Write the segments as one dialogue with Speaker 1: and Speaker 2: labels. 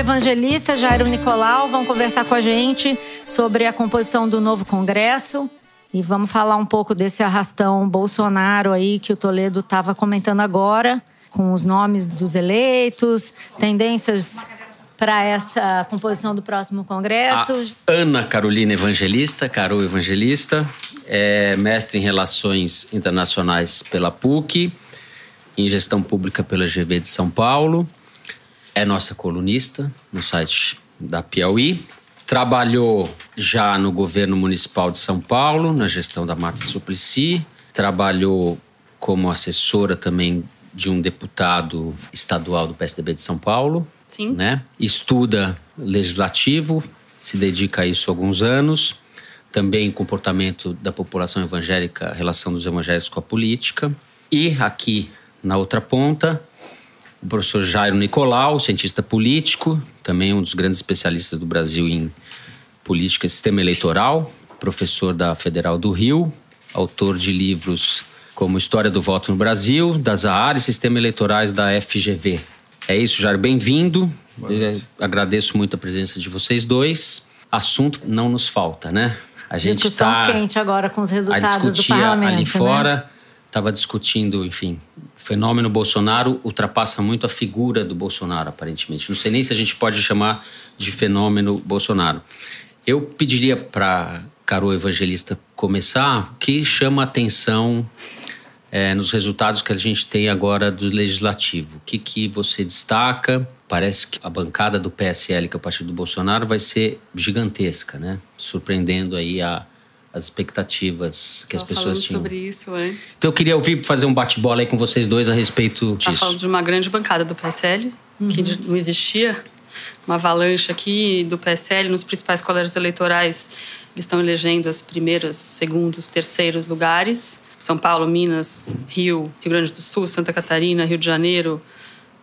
Speaker 1: evangelista Jairo Nicolau vão conversar com a gente sobre a composição do novo Congresso. E vamos falar um pouco desse arrastão Bolsonaro aí que o Toledo estava comentando agora, com os nomes dos eleitos, tendências para essa composição do próximo Congresso.
Speaker 2: A Ana Carolina Evangelista, Carol Evangelista, é mestre em Relações Internacionais pela PUC, em Gestão Pública pela GV de São Paulo, é nossa colunista no site da Piauí. Trabalhou já no governo municipal de São Paulo, na gestão da Marta Suplicy. Trabalhou como assessora também de um deputado estadual do PSDB de São Paulo.
Speaker 3: Sim.
Speaker 2: Né? Estuda legislativo, se dedica a isso há alguns anos. Também comportamento da população evangélica, relação dos evangélicos com a política. E aqui na outra ponta, o professor Jairo Nicolau, cientista político, também um dos grandes especialistas do Brasil em política e sistema eleitoral, professor da Federal do Rio, autor de livros como História do Voto no Brasil, das AAR e Sistema Eleitorais da FGV. É isso, Jair. Bem-vindo. Agradeço muito a presença de vocês dois. Assunto não nos falta, né?
Speaker 1: A gente Discussão tá quente agora com os resultados do parlamento.
Speaker 2: Ali
Speaker 1: né?
Speaker 2: fora, estava discutindo, enfim, o fenômeno Bolsonaro ultrapassa muito a figura do Bolsonaro, aparentemente. Não sei nem se a gente pode chamar de fenômeno Bolsonaro. Eu pediria para Carol Evangelista começar, que chama atenção é, nos resultados que a gente tem agora do legislativo. O que, que você destaca? Parece que a bancada do PSL, que é o partido do Bolsonaro, vai ser gigantesca, né? Surpreendendo aí a, as expectativas que as pessoas tinham.
Speaker 3: sobre isso antes.
Speaker 2: Então eu queria ouvir fazer um bate-bola aí com vocês dois a respeito disso. Tá
Speaker 3: falando de uma grande bancada do PSL, uhum. que não existia. Uma avalanche aqui do PSL nos principais colégios eleitorais. Eles estão elegendo os primeiros, segundos, terceiros lugares. São Paulo, Minas, Rio, Rio Grande do Sul, Santa Catarina, Rio de Janeiro,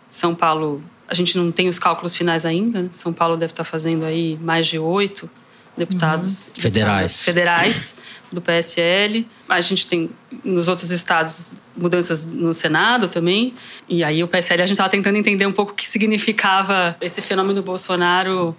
Speaker 3: São Paulo. A gente não tem os cálculos finais ainda. São Paulo deve estar fazendo aí mais de oito deputados
Speaker 2: uhum. federais.
Speaker 3: federais do PSL. A gente tem nos outros estados mudanças no Senado também. E aí o PSL a gente estava tentando entender um pouco o que significava esse fenômeno Bolsonaro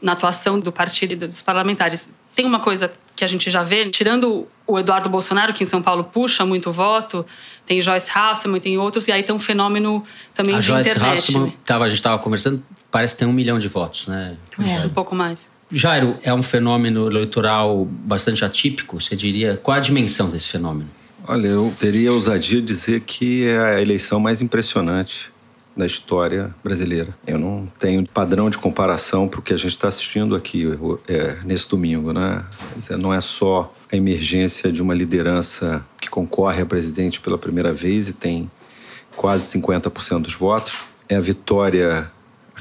Speaker 3: na atuação do partido e dos parlamentares. Tem uma coisa que a gente já vê, tirando o Eduardo Bolsonaro, que em São Paulo puxa muito voto, tem Joyce Hasselman, tem outros, e aí tem um fenômeno também
Speaker 2: a
Speaker 3: de
Speaker 2: Joyce
Speaker 3: internet.
Speaker 2: Hasselman, tava, a gente estava conversando, parece que tem um milhão de votos, né?
Speaker 3: É. Um pouco mais.
Speaker 2: Jairo, é um fenômeno eleitoral bastante atípico, você diria? Qual a dimensão desse fenômeno?
Speaker 4: Olha, eu teria ousadia dizer que é a eleição mais impressionante da história brasileira. Eu não tenho padrão de comparação para o que a gente está assistindo aqui é, nesse domingo, né? Não é só a emergência de uma liderança que concorre a presidente pela primeira vez e tem quase 50% dos votos. É a vitória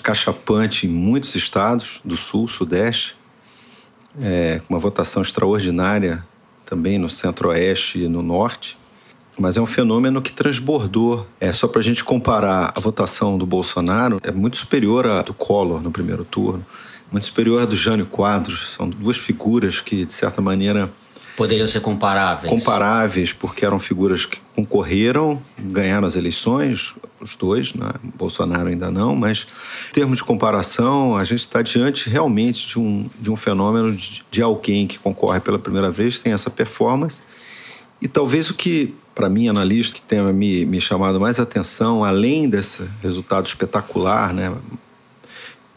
Speaker 4: acachapante em muitos estados do sul, sudeste, é, uma votação extraordinária também no centro-oeste e no norte. Mas é um fenômeno que transbordou. É só para a gente comparar a votação do Bolsonaro é muito superior à do Collor no primeiro turno, muito superior à do Jânio Quadros. São duas figuras que de certa maneira
Speaker 2: poderiam ser comparáveis.
Speaker 4: Comparáveis, porque eram figuras que concorreram, ganharam as eleições, os dois, né? Bolsonaro ainda não, mas em termos de comparação, a gente está diante realmente de um, de um fenômeno de, de alguém que concorre pela primeira vez, tem essa performance. E talvez o que, para mim, analista, que tenha me, me chamado mais atenção, além desse resultado espetacular, né?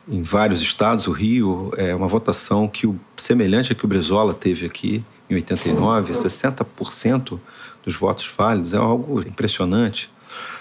Speaker 4: em vários estados, o Rio, é uma votação que o semelhante a que o Brizola teve aqui, em 89, 60% dos votos válidos, é algo impressionante.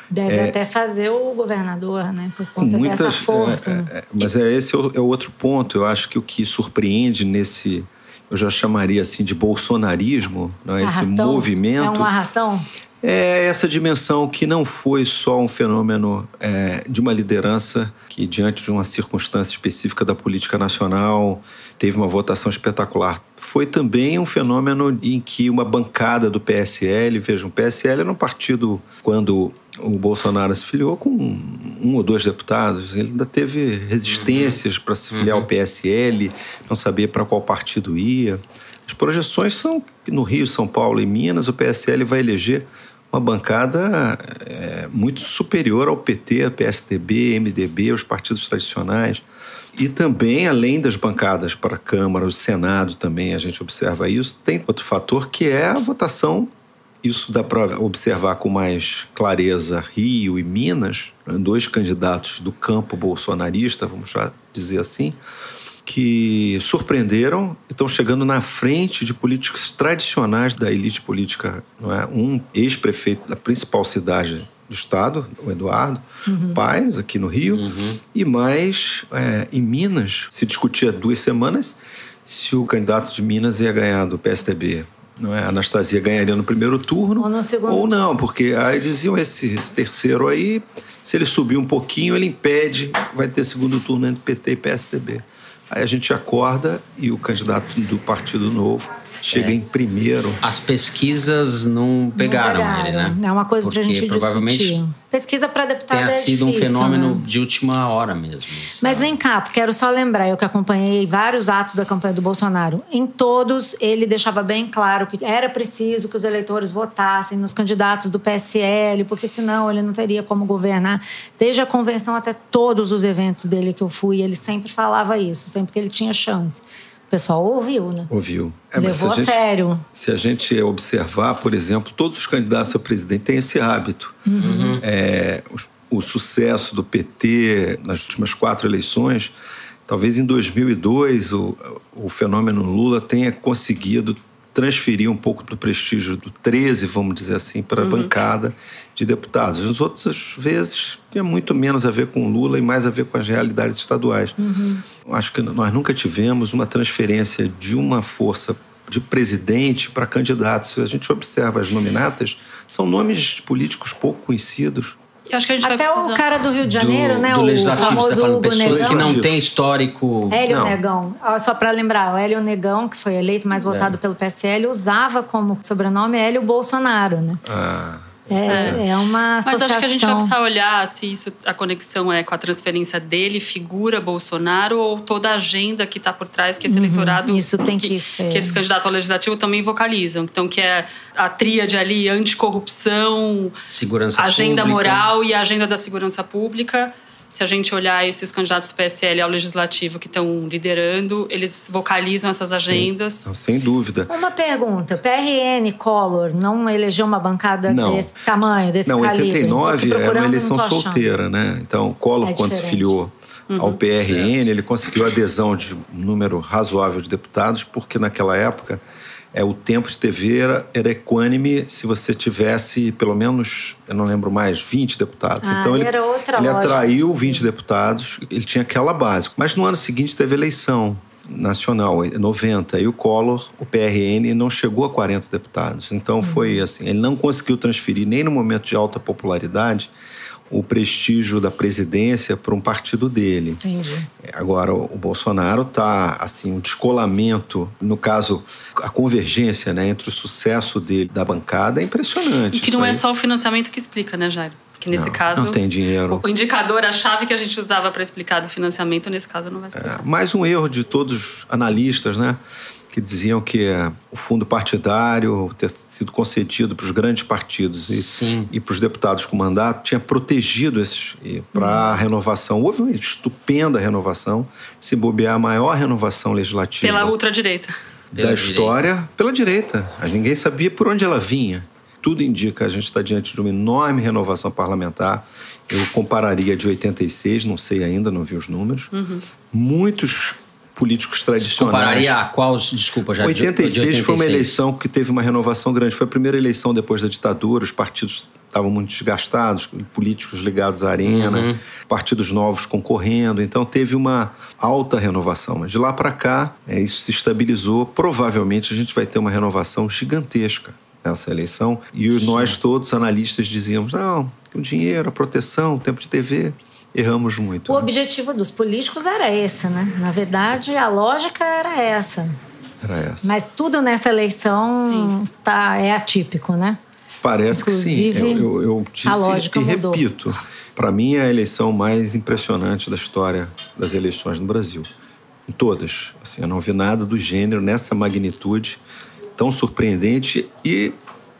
Speaker 1: Deve é, até fazer o governador, né? Por conta muitas, dessa força. É,
Speaker 4: é, é mas é, esse é o, é o outro ponto. Eu acho que o que surpreende nesse, eu já chamaria assim de bolsonarismo, né? esse movimento. É
Speaker 1: uma arrastão?
Speaker 4: É essa dimensão que não foi só um fenômeno é, de uma liderança que, diante de uma circunstância específica da política nacional, teve uma votação espetacular. Foi também um fenômeno em que uma bancada do PSL, vejam, o PSL era um partido, quando o Bolsonaro se filiou com um ou dois deputados, ele ainda teve resistências uhum. para se filiar uhum. ao PSL, não sabia para qual partido ia. As projeções são que no Rio, São Paulo e Minas, o PSL vai eleger uma bancada é, muito superior ao PT, PSDB, MDB, os partidos tradicionais. E também, além das bancadas para a Câmara, o Senado também, a gente observa isso, tem outro fator que é a votação. Isso dá para observar com mais clareza Rio e Minas, né? dois candidatos do campo bolsonarista, vamos já dizer assim, que surpreenderam e estão chegando na frente de políticos tradicionais da elite política. Não é? Um ex-prefeito da principal cidade do estado, o Eduardo uhum. Paes, aqui no Rio, uhum. e mais é, em Minas. Se discutia duas semanas se o candidato de Minas ia ganhar do PSDB. Não é? A Anastasia ganharia no primeiro turno
Speaker 1: ou, segundo.
Speaker 4: ou não, porque aí diziam esse, esse terceiro aí, se ele subir um pouquinho, ele impede, vai ter segundo turno entre PT e PSDB. Aí a gente acorda e o candidato do Partido Novo chega é. em primeiro.
Speaker 2: As pesquisas não pegaram, não pegaram. ele, né?
Speaker 1: É uma coisa para a gente
Speaker 2: provavelmente
Speaker 1: discutir. Pesquisa para deputado
Speaker 2: tenha
Speaker 1: é
Speaker 2: sido
Speaker 1: difícil,
Speaker 2: um fenômeno
Speaker 1: né?
Speaker 2: de última hora mesmo. Sabe?
Speaker 1: Mas vem cá, quero só lembrar, eu que acompanhei vários atos da campanha do Bolsonaro. Em todos, ele deixava bem claro que era preciso que os eleitores votassem nos candidatos do PSL, porque senão ele não teria como governar. Desde a convenção até todos os eventos dele que eu fui, ele sempre falava isso, sempre que ele tinha chance. O pessoal ouviu, né?
Speaker 4: Ouviu.
Speaker 1: É, Levou a, gente, sério.
Speaker 4: Se a gente observar, por exemplo, todos os candidatos a presidente têm esse hábito. Uhum. É, o, o, sucesso do PT nas últimas quatro eleições, talvez em 2002 o, o fenômeno Lula tenha conseguido transferir um pouco do prestígio do 13, vamos dizer assim, para a uhum. bancada de deputados. Nas outras vezes, tinha muito menos a ver com Lula e mais a ver com as realidades estaduais. Uhum. Acho que nós nunca tivemos uma transferência de uma força de presidente para candidatos. Se a gente observa as nominatas, são nomes políticos pouco conhecidos
Speaker 3: eu acho que a gente
Speaker 1: Até o cara do Rio de Janeiro,
Speaker 2: do,
Speaker 1: né?
Speaker 2: Do
Speaker 1: o
Speaker 2: legislativo,
Speaker 1: famoso Hugo
Speaker 2: pessoas
Speaker 1: Negão.
Speaker 2: que não têm histórico.
Speaker 1: Hélio
Speaker 4: não.
Speaker 1: Negão. Só para lembrar, o Hélio Negão, que foi eleito mais votado é. pelo PSL, usava como sobrenome Hélio Bolsonaro, né?
Speaker 4: Ah.
Speaker 1: É, é. uma associação.
Speaker 3: Mas acho que a gente vai precisar olhar se isso, a conexão é com a transferência dele, figura Bolsonaro, ou toda a agenda que está por trás que esse uhum, eleitorado.
Speaker 1: Isso tem que,
Speaker 3: que,
Speaker 1: ser.
Speaker 3: que esses candidatos ao legislativo também vocalizam. Então, que é a tríade ali anticorrupção,
Speaker 2: segurança
Speaker 3: agenda
Speaker 2: pública.
Speaker 3: moral e a agenda da segurança pública se a gente olhar esses candidatos do PSL ao legislativo que estão liderando, eles vocalizam essas agendas.
Speaker 4: Sim, sem dúvida.
Speaker 1: Uma pergunta: PRN Collor não elegeu uma bancada
Speaker 4: não.
Speaker 1: desse tamanho, desse
Speaker 4: não,
Speaker 1: calibre?
Speaker 4: Não, 89 era uma eleição solteira, né? Então, Collor,
Speaker 1: É
Speaker 4: quando se filiou
Speaker 3: Uhum.
Speaker 4: ao PRN, ele conseguiu adesão de um número razoável de deputados, porque naquela época é, o tempo de TV era, era equânime se você tivesse pelo menos, eu não lembro mais, 20 deputados.
Speaker 1: Ah,
Speaker 4: então ele,
Speaker 1: era outra
Speaker 4: ele atraiu 20 deputados, ele tinha aquela base. Mas no ano seguinte teve eleição nacional, 90, e o Collor, o PRN, não chegou a 40 deputados. Então foi assim, ele não conseguiu transferir nem no momento de alta popularidade o prestígio da presidência para um partido dele.
Speaker 1: Entendi.
Speaker 4: Agora, o Bolsonaro está, assim, um descolamento, no caso, a convergência né, entre o sucesso dele da bancada é impressionante.
Speaker 3: E que não é só o financiamento que explica, né, Jairo? Que nesse
Speaker 4: Não,
Speaker 3: caso.
Speaker 4: não tem dinheiro.
Speaker 3: O indicador, a chave que a gente usava para explicar do financiamento, nesse caso, não vai explicar.
Speaker 4: É, mais um erro de todos os analistas, né? Que diziam que é, o fundo partidário ter sido concedido para os grandes partidos e, e para os deputados com mandato tinha protegido esses para a renovação. Houve uma estupenda renovação, se bobear a maior renovação legislativa
Speaker 3: Pela ultradireita.
Speaker 2: Pela
Speaker 4: da
Speaker 2: direita.
Speaker 4: história pela direita. Mas ninguém sabia por onde ela vinha. Tudo indica que a gente está diante de uma enorme renovação parlamentar. Eu compararia de 86, não sei ainda, não vi os números. Muitos políticos tradicionais.
Speaker 2: Compararia a qual, desculpa, já de-
Speaker 4: 86,
Speaker 2: de 86
Speaker 4: foi uma eleição que teve uma renovação grande. Foi a primeira eleição depois da ditadura, os partidos estavam muito desgastados, políticos ligados à arena,
Speaker 2: Uhum.
Speaker 4: partidos novos concorrendo. Então teve uma alta renovação. Mas de lá para cá, é, isso se estabilizou. Provavelmente a gente vai ter uma renovação gigantesca nessa eleição. E nós todos, analistas, dizíamos: não, o dinheiro, a proteção, o tempo de TV. Erramos muito.
Speaker 1: O
Speaker 4: né?
Speaker 1: objetivo dos políticos era esse, né? Na verdade, a lógica era essa.
Speaker 4: Era essa.
Speaker 1: Mas tudo nessa eleição
Speaker 3: Sim.
Speaker 1: tá, é atípico, né?
Speaker 4: Parece que sim.
Speaker 1: Inclusive,
Speaker 4: Eu, eu, eu disse
Speaker 1: a lógica
Speaker 4: e
Speaker 1: mudou.
Speaker 4: repito. Para mim, é a eleição mais impressionante da história das eleições no Brasil. Em todas. Assim, eu não vi nada do gênero nessa magnitude tão surpreendente e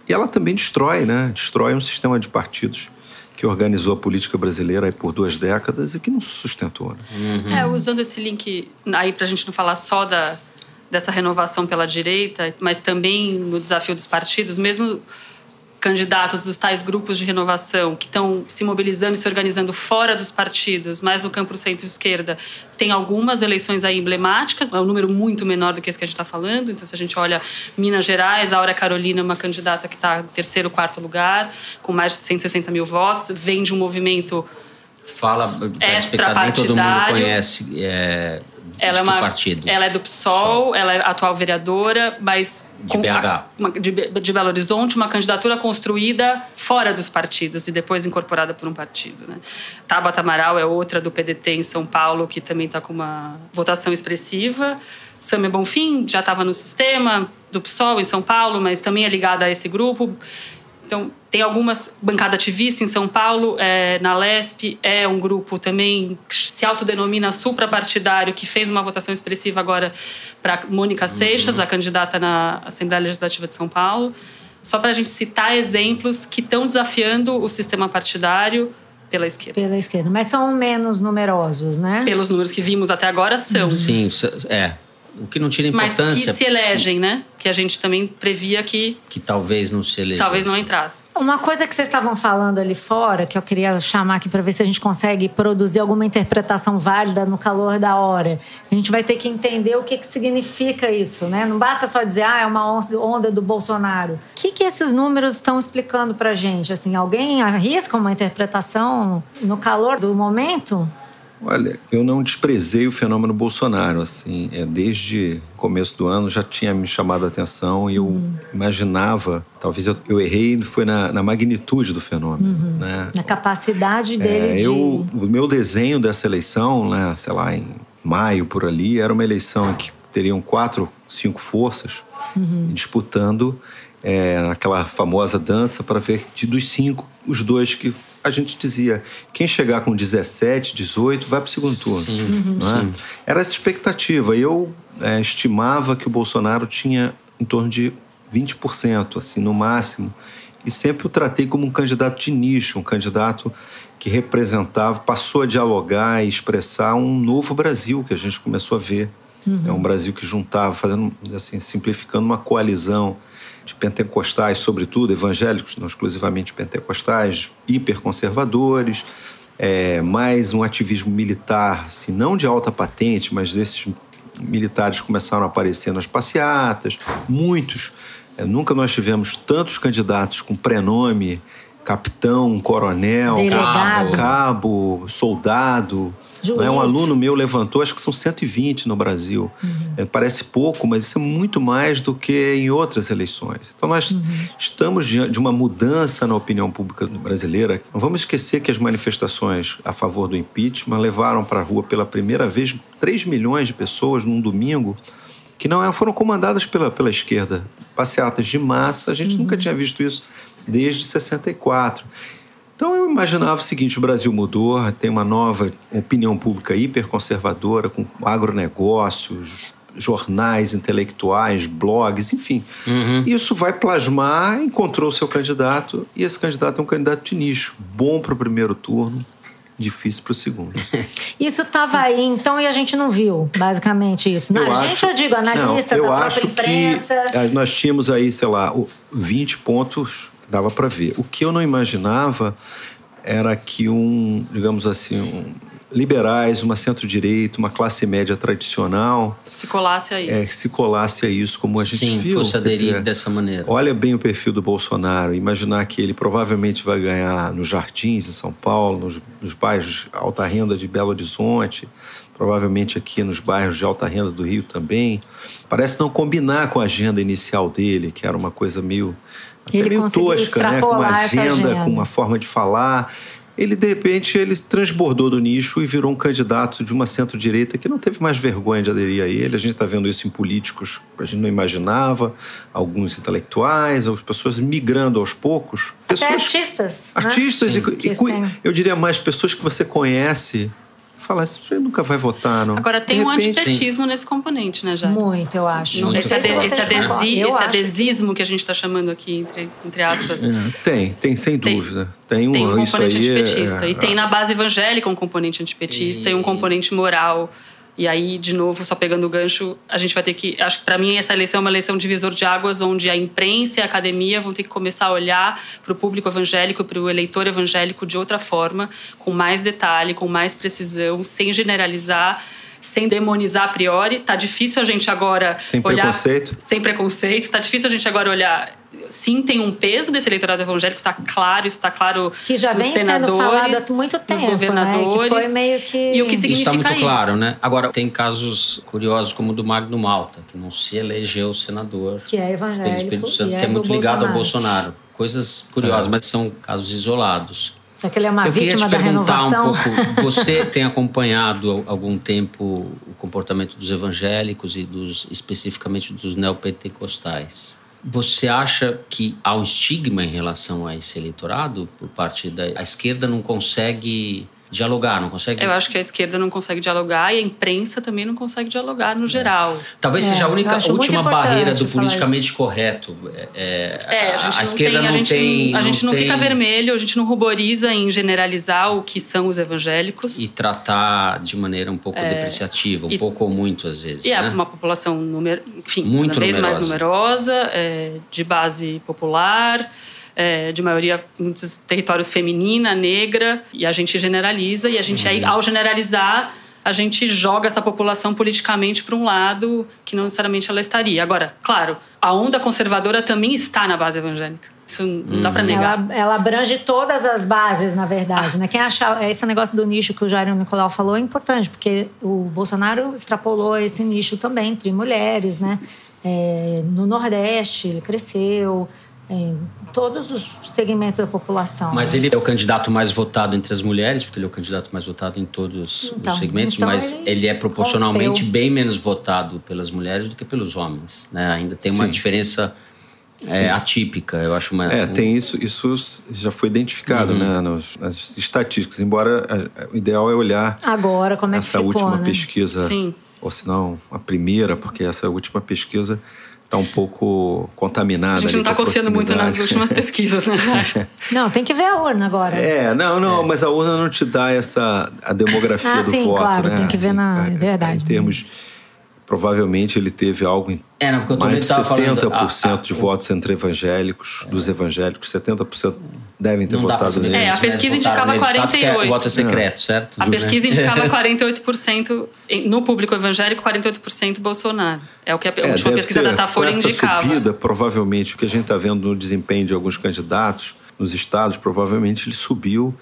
Speaker 4: E ela também destrói, né? Destrói um sistema de partidos que organizou a política brasileira por duas décadas e que não se sustentou. Né?
Speaker 3: Uhum. É, usando esse link aí para a gente não falar só da, dessa renovação pela direita, mas também no desafio dos partidos, mesmo candidatos dos tais grupos de renovação que estão se mobilizando e se organizando fora dos partidos, mais no campo centro-esquerda, tem algumas eleições aí emblemáticas, é um número muito menor do que esse que a gente está falando. Então, se a gente olha Minas Gerais, Aura Carolina é uma candidata que está em terceiro, quarto lugar, com mais de 160 mil votos, vem de um movimento
Speaker 2: Fala, extra todo mundo conhece. É
Speaker 3: ela é uma, partido? Ela é do PSOL, ela é atual vereadora, mas
Speaker 2: de BH. A,
Speaker 3: uma, de, de, Belo Horizonte, uma candidatura construída fora dos partidos e depois incorporada por um partido. Né? Tabata Amaral é outra do PDT em São Paulo, que também está com uma votação expressiva. Samia Bonfim já estava no sistema do PSOL em São Paulo, mas também é ligada a esse grupo. Então, tem algumas bancada ativista em São Paulo, é, na LESP, é um grupo também que se autodenomina suprapartidário, que fez uma votação expressiva agora para Mônica Seixas, uhum. a candidata na Assembleia Legislativa de São Paulo. Só para a gente citar exemplos que estão desafiando o sistema partidário pela esquerda.
Speaker 1: Pela esquerda, mas são menos numerosos, né?
Speaker 3: Pelos números que vimos até agora, são.
Speaker 2: Sim, é o que não tira importância.
Speaker 3: Mas que se elegem, né? Que a gente também previa que.
Speaker 2: Que talvez não se elegesse.
Speaker 3: Talvez não entrasse.
Speaker 1: Uma coisa que vocês estavam falando ali fora, que eu queria chamar aqui para ver se a gente consegue produzir alguma interpretação válida no calor da hora. A gente vai ter que entender o que, que significa isso, né? Não basta só dizer, ah, é uma onda do Bolsonaro. O que, que esses números estão explicando para gente? Assim, alguém arrisca uma interpretação no calor do momento?
Speaker 4: Olha, eu não desprezei o fenômeno Bolsonaro, assim, é, desde o começo do ano já tinha me chamado a atenção e eu uhum. imaginava, talvez eu, eu errei, foi na, na, magnitude do fenômeno, uhum. né?
Speaker 1: Na capacidade dele
Speaker 4: é,
Speaker 1: de...
Speaker 4: Eu, o meu desenho dessa eleição, né, sei lá, em maio por ali, era uma eleição em que teriam quatro, cinco forças uhum. disputando é, naquela famosa dança para ver de dos cinco, os dois que a gente dizia, quem chegar com 17, 18 vai para o segundo turno. Uhum. é? Era essa expectativa. Eu é, estimava que o Bolsonaro tinha em torno de 20%, assim, no máximo. E sempre o tratei como um candidato de nicho, um candidato que representava, passou a dialogar e expressar um novo Brasil que a gente começou a ver. Uhum. É um Brasil que juntava, fazendo assim, simplificando uma coalizão de pentecostais, sobretudo evangélicos, não exclusivamente pentecostais, hiperconservadores, é, mais um ativismo militar, assim, não de alta patente, mas desses militares começaram a aparecer nas passeatas, muitos. É, nunca nós tivemos tantos candidatos com prenome, capitão, coronel,
Speaker 1: Delegado.
Speaker 4: cabo, soldado, é Um aluno meu levantou, acho que são 120 no Brasil. Uhum. É, parece pouco, mas isso é muito mais do que em outras eleições. Então, nós uhum. estamos diante de uma mudança na opinião pública brasileira. Não vamos esquecer que as manifestações a favor do impeachment levaram para a rua pela primeira vez 3 milhões de pessoas num domingo que não é, foram comandadas pela, pela esquerda. Passeatas de massa, a gente uhum. nunca tinha visto isso desde 64. Então eu imaginava o seguinte: o Brasil mudou, tem uma nova opinião pública hiperconservadora, com agronegócios, jornais intelectuais, blogs, enfim. Uhum. Isso vai plasmar, encontrou o seu candidato, e esse candidato é um candidato de nicho, bom para o primeiro turno, difícil para o segundo.
Speaker 1: Isso estava aí, então, e a gente não viu, basicamente, isso. Eu a acho, gente, eu digo, analistas, não, eu a acho imprensa.
Speaker 4: Que nós tínhamos aí, sei lá, 20 pontos dava para ver. O que eu não imaginava era que um, digamos assim, um, liberais, uma centro-direita, uma classe média tradicional
Speaker 3: se colasse a isso,
Speaker 4: é, se colasse a isso, como a gente
Speaker 2: Sim,
Speaker 4: viu.
Speaker 2: fosse aderir dizer, dessa maneira.
Speaker 4: Olha bem o perfil do Bolsonaro, imaginar que ele provavelmente vai ganhar nos Jardins em São Paulo, nos, nos bairros alta renda de Belo Horizonte, provavelmente aqui nos bairros de alta renda do Rio também, parece não combinar com a agenda inicial dele, que era uma coisa meio até ele meio tosca, né? Com uma agenda, agenda, com uma forma de falar. Ele, de repente, ele transbordou do nicho e virou um candidato de uma centro-direita que não teve mais vergonha de aderir a ele. A gente está vendo isso em políticos que a gente não imaginava, alguns intelectuais, as pessoas migrando aos poucos.
Speaker 1: Pessoas, Até artistas.
Speaker 4: Artistas
Speaker 1: né?
Speaker 4: e, e eu diria mais, pessoas que você conhece fala, esse sujeito nunca vai votar, não.
Speaker 3: Agora, tem
Speaker 4: De
Speaker 3: um
Speaker 4: repente,
Speaker 3: antipetismo nesse componente, né, Jair?
Speaker 1: Muito, eu acho.
Speaker 3: Não esse, ade- esse, adesi-.
Speaker 1: Eu
Speaker 3: esse
Speaker 1: acho que-
Speaker 3: adesismo que a gente está chamando aqui, entre, entre aspas,
Speaker 4: É, tem, tem, sem
Speaker 3: Tem-
Speaker 4: dúvida. Tem um,
Speaker 3: tem um
Speaker 4: isso
Speaker 3: componente
Speaker 4: aí é-
Speaker 3: antipetista.
Speaker 4: é-
Speaker 3: e tem na base evangélica um componente antipetista e,
Speaker 2: E-
Speaker 3: um componente moral. E aí, de novo, só pegando o gancho, a gente vai ter que. Acho que para mim essa eleição é uma eleição divisor de águas, onde a imprensa e a academia vão ter que começar a olhar para o público evangélico, para o eleitor evangélico de outra forma, com mais detalhe, com mais precisão, sem generalizar. Sem demonizar a priori, tá difícil a gente agora
Speaker 4: Sem
Speaker 3: olhar
Speaker 4: preconceito.
Speaker 3: sem preconceito. Tá difícil a gente agora olhar. Sim, tem um peso desse eleitorado evangélico, tá claro, isso tá claro
Speaker 1: Que já vem sendo
Speaker 3: senadores,
Speaker 1: falado há muito
Speaker 3: nos
Speaker 1: tempo, né?
Speaker 3: governadores.
Speaker 1: Que foi meio que...
Speaker 3: E o que
Speaker 2: Isso está
Speaker 3: significa
Speaker 2: muito
Speaker 3: isso?
Speaker 2: claro, né? Agora, tem casos curiosos como o do Magno Malta, que não se elegeu senador
Speaker 1: Que é
Speaker 2: pelo
Speaker 1: evangélico.
Speaker 2: Espírito Santo,
Speaker 1: e
Speaker 2: que é muito
Speaker 1: do
Speaker 2: ligado ao Bolsonaro. Coisas curiosas, mas são casos isolados.
Speaker 1: Só que ele é uma
Speaker 2: Eu queria
Speaker 1: vítima
Speaker 2: te
Speaker 1: da
Speaker 2: perguntar
Speaker 1: renovação.
Speaker 2: um pouco. Você tem acompanhado há algum tempo o comportamento dos evangélicos e dos especificamente dos neopentecostais? Você acha que há um estigma em relação a esse eleitorado por parte da a esquerda não consegue dialogar, não consegue
Speaker 3: Eu acho que a esquerda não consegue dialogar e a imprensa também não consegue dialogar no geral.
Speaker 2: Talvez
Speaker 1: É,
Speaker 2: seja a única última barreira do politicamente correto. É,
Speaker 3: É, a gente não
Speaker 2: esquerda
Speaker 3: tem, a
Speaker 2: não
Speaker 3: gente,
Speaker 2: tem,
Speaker 3: não, a gente não,
Speaker 2: tem-
Speaker 3: fica vermelho, a gente não ruboriza em generalizar o que são os evangélicos.
Speaker 2: e tratar de maneira um pouco depreciativa, um
Speaker 3: e-
Speaker 2: pouco ou muito às vezes.
Speaker 3: E é
Speaker 2: né?
Speaker 3: uma população, numer... enfim,
Speaker 2: Muito
Speaker 3: cada vez mais
Speaker 2: numerosa.
Speaker 3: numerosa, é, de base popular, é, de maioria, muitos territórios feminina, negra, e a gente generaliza, e a gente, aí, ao generalizar, a gente joga essa população politicamente para um lado que não necessariamente ela estaria. Agora, claro, a onda conservadora também está na base evangélica. Isso não dá para negar.
Speaker 1: Ela, ela abrange todas as bases, na verdade. Né? Quem achar esse negócio do nicho que o Jair Nicolau falou é importante, porque o Bolsonaro extrapolou esse nicho também entre mulheres, né? É, no Nordeste, ele cresceu, em todos os segmentos da população.
Speaker 2: Mas
Speaker 1: né?
Speaker 2: ele é o candidato mais votado entre as mulheres, porque ele é o candidato mais votado em todos
Speaker 1: Então,
Speaker 2: os segmentos,
Speaker 1: então
Speaker 2: mas
Speaker 1: ele
Speaker 2: ele, é proporcionalmente
Speaker 1: rompeu.
Speaker 2: bem menos votado pelas mulheres do que pelos homens. Né? Ainda tem uma
Speaker 4: Sim.
Speaker 2: diferença é, atípica, eu acho uma.
Speaker 4: É,
Speaker 2: um-
Speaker 4: tem isso, isso já foi identificado
Speaker 2: Uhum.
Speaker 4: né, nos- nas estatísticas, embora a- a- o ideal é olhar
Speaker 1: Agora, como é que
Speaker 4: essa
Speaker 1: ficou,
Speaker 4: última
Speaker 1: né?
Speaker 4: pesquisa,
Speaker 3: Sim.
Speaker 4: ou se não, a primeira, porque essa última pesquisa está um pouco contaminada.
Speaker 3: A gente não está confiando muito nas últimas pesquisas, né?
Speaker 1: Não, tem que ver a urna agora.
Speaker 4: É, não, não, mas a urna não te dá essa a demografia
Speaker 1: Ah,
Speaker 4: do
Speaker 1: sim,
Speaker 4: voto,
Speaker 1: claro,
Speaker 4: né?
Speaker 1: tem que ver na- é verdade.
Speaker 4: Em termos, provavelmente ele teve algo em
Speaker 2: É, não, porque
Speaker 4: mais de
Speaker 2: estava falando.
Speaker 4: 70%
Speaker 2: a- a-
Speaker 4: de votos entre evangélicos, dos evangélicos, 70% devem ter
Speaker 2: Não
Speaker 4: votado nele.
Speaker 3: É, a pesquisa indicava
Speaker 2: nele, de fato, que é
Speaker 3: 48.
Speaker 2: Voto secreto, certo?
Speaker 3: A pesquisa indicava 48% em- no público evangélico, 48% Bolsonaro. É o que a
Speaker 4: É,
Speaker 3: última pesquisa
Speaker 4: ter,
Speaker 3: da Datafolha indicava.
Speaker 4: subida, provavelmente, o que a gente está vendo no desempenho de alguns candidatos nos estados, provavelmente ele subiu.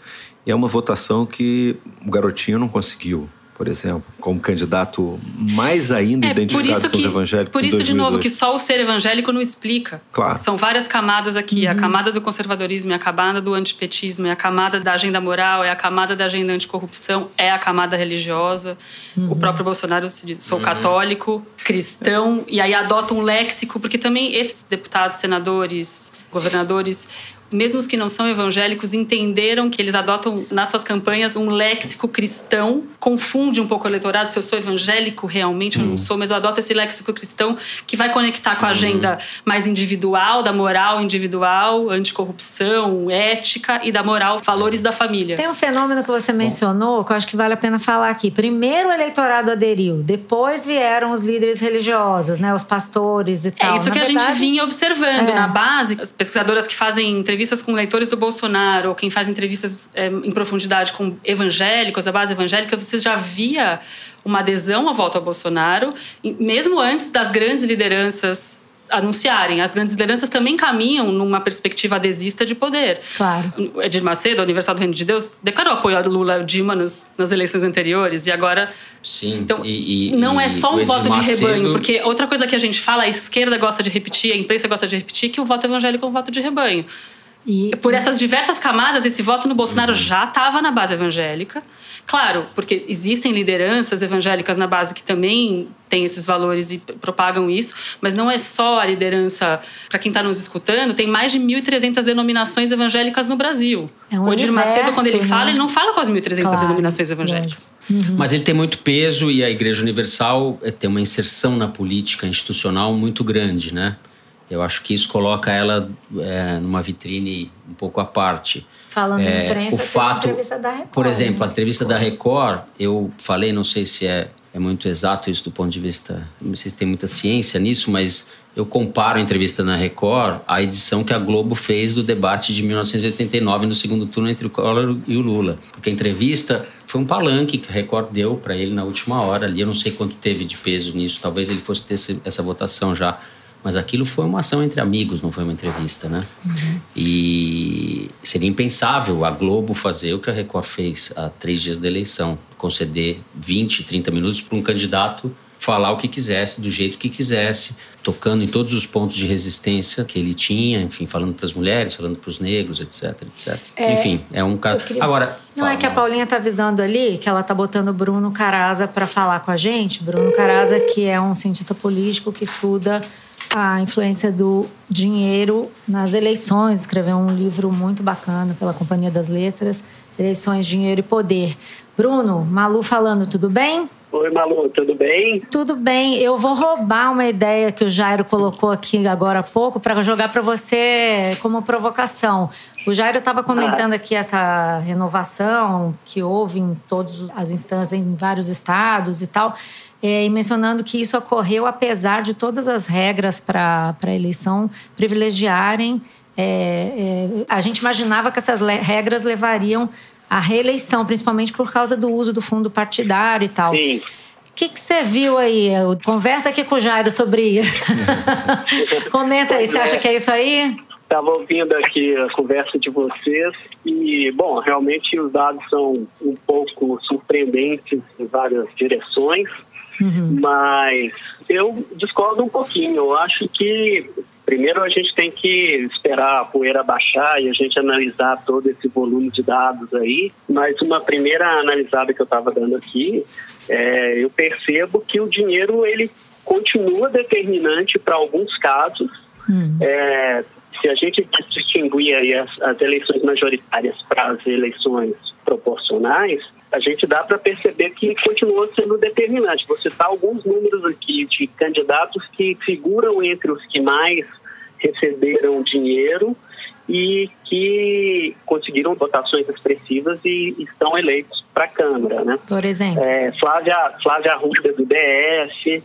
Speaker 4: E é uma votação que o garotinho não conseguiu, por exemplo, como candidato mais ainda
Speaker 3: É, por
Speaker 4: identificado
Speaker 3: isso
Speaker 4: com os evangélicos
Speaker 3: por
Speaker 4: em
Speaker 3: isso de novo
Speaker 4: 2002.
Speaker 3: que só o ser evangélico não explica.
Speaker 4: Claro.
Speaker 3: São várias camadas aqui, a camada do conservadorismo, é a camada do antipetismo, é a camada da agenda moral, é a camada da agenda anticorrupção, é a camada religiosa. O próprio Bolsonaro se diz, sou católico, cristão, e aí adota um léxico, porque também esses deputados, senadores, governadores, mesmo os que não são evangélicos, entenderam que eles adotam nas suas campanhas um léxico cristão, confunde um pouco o eleitorado se eu sou evangélico realmente ou não sou, mas eu adoto esse léxico cristão que vai conectar com a agenda mais individual, da moral individual, anticorrupção, ética e da moral, valores da família.
Speaker 1: Tem um fenômeno que você mencionou que eu acho que vale a pena falar aqui. Primeiro o eleitorado aderiu, depois vieram os líderes religiosos, né, os pastores e tal.
Speaker 3: É isso
Speaker 1: Na
Speaker 3: que a gente
Speaker 1: verdade,
Speaker 3: vinha observando
Speaker 1: É.
Speaker 3: na base. As pesquisadoras que fazem entrevistas com leitores do Bolsonaro, ou quem faz entrevistas é, em profundidade com evangélicos, a base evangélica, você já via uma adesão à volta ao Bolsonaro, mesmo antes das grandes lideranças anunciarem. As grandes lideranças também caminham numa perspectiva adesista de poder.
Speaker 1: Claro.
Speaker 3: Edir Macedo, Universal do Reino de Deus, declarou apoio ao Lula e Dilma nos, nas eleições anteriores, e agora
Speaker 2: Sim.
Speaker 3: então,
Speaker 2: e, e-
Speaker 3: não é
Speaker 2: e
Speaker 3: só
Speaker 2: o
Speaker 3: um voto de
Speaker 2: Macedo-
Speaker 3: rebanho, porque outra coisa que a gente fala, a esquerda gosta de repetir, a imprensa gosta de repetir, que o voto evangélico é um voto de rebanho. E por essas diversas camadas, esse voto no Bolsonaro uhum. já estava na base evangélica. Claro, porque existem lideranças evangélicas na base que também têm esses valores e propagam isso, mas não é só a liderança, para quem está nos escutando, tem mais de 1.300 denominações evangélicas no Brasil.
Speaker 1: É um o Edir Macedo,
Speaker 3: quando ele né? fala, ele não fala com as 1.300 claro, denominações evangélicas.
Speaker 2: Uhum. Mas ele tem muito peso e a Igreja Universal eh, tem uma inserção na política institucional muito grande, né? Eu acho que isso coloca ela é, numa vitrine um pouco à parte.
Speaker 1: Falando é, em imprensa, o fato, entrevista da Record.
Speaker 2: Por exemplo, né? a entrevista da Record, eu falei, não sei se é, é muito exato isso do ponto de vista, não sei se tem muita ciência nisso, mas eu comparo a entrevista na Record à edição que a Globo fez do debate de 1989 no segundo turno entre o Collor e o Lula. Porque a entrevista foi um palanque que a Record deu para ele na última hora ali. Eu não sei quanto teve de peso nisso, talvez ele fosse ter essa votação já mas aquilo foi uma ação entre amigos, não foi uma entrevista, né? Uhum. E seria impensável a Globo fazer o que a Record fez há três dias da eleição, conceder 20, 30 minutos para um candidato falar o que quisesse, do jeito que quisesse, tocando em todos os pontos de resistência que ele tinha, enfim, falando para as mulheres, falando para os negros, etc, etc. É, enfim, é um caso. Queria... Agora,
Speaker 1: não fala, é que a Paulinha está avisando ali que ela está botando Bruno Caraza para falar com a gente. Bruno Caraza, que é um cientista político que estuda a influência do dinheiro nas eleições. Escreveu um livro muito bacana pela Companhia das Letras, Eleições, Dinheiro e Poder. Bruno, Malu falando, tudo bem?
Speaker 5: Oi, Malu, tudo bem?
Speaker 1: Tudo bem. Eu vou roubar uma ideia que o Jairo colocou aqui agora há pouco para jogar para você como provocação. O Jairo estava comentando ah. aqui essa renovação que houve em todas as instâncias, em vários estados e tal é, e mencionando que isso ocorreu apesar de todas as regras para a eleição privilegiarem. É, é, a gente imaginava que essas regras levariam à reeleição, principalmente por causa do uso do fundo partidário e tal.
Speaker 5: Sim.
Speaker 1: O que, que você viu aí? Conversa aqui com o Jairo sobre isso. Comenta aí, você acha que é isso aí?
Speaker 5: Estava ouvindo aqui a conversa de vocês e, bom, realmente os dados são um pouco surpreendentes em várias direções. Uhum. Mas eu discordo um pouquinho. Eu acho que primeiro a gente tem que esperar a poeira baixar e a gente analisar todo esse volume de dados aí. Mas uma primeira analisada que eu estava dando aqui, é, eu percebo que o dinheiro ele continua determinante para alguns casos. Uhum. É, se a gente distinguir as, as eleições majoritárias para as eleições proporcionais, a gente dá para perceber que continua sendo determinante. Vou citar alguns números aqui de candidatos que figuram entre os que mais receberam dinheiro e que conseguiram votações expressivas e estão eleitos para a Câmara. Né?
Speaker 1: Por exemplo?
Speaker 5: É, Flávia, Flávia Arruda, do DF,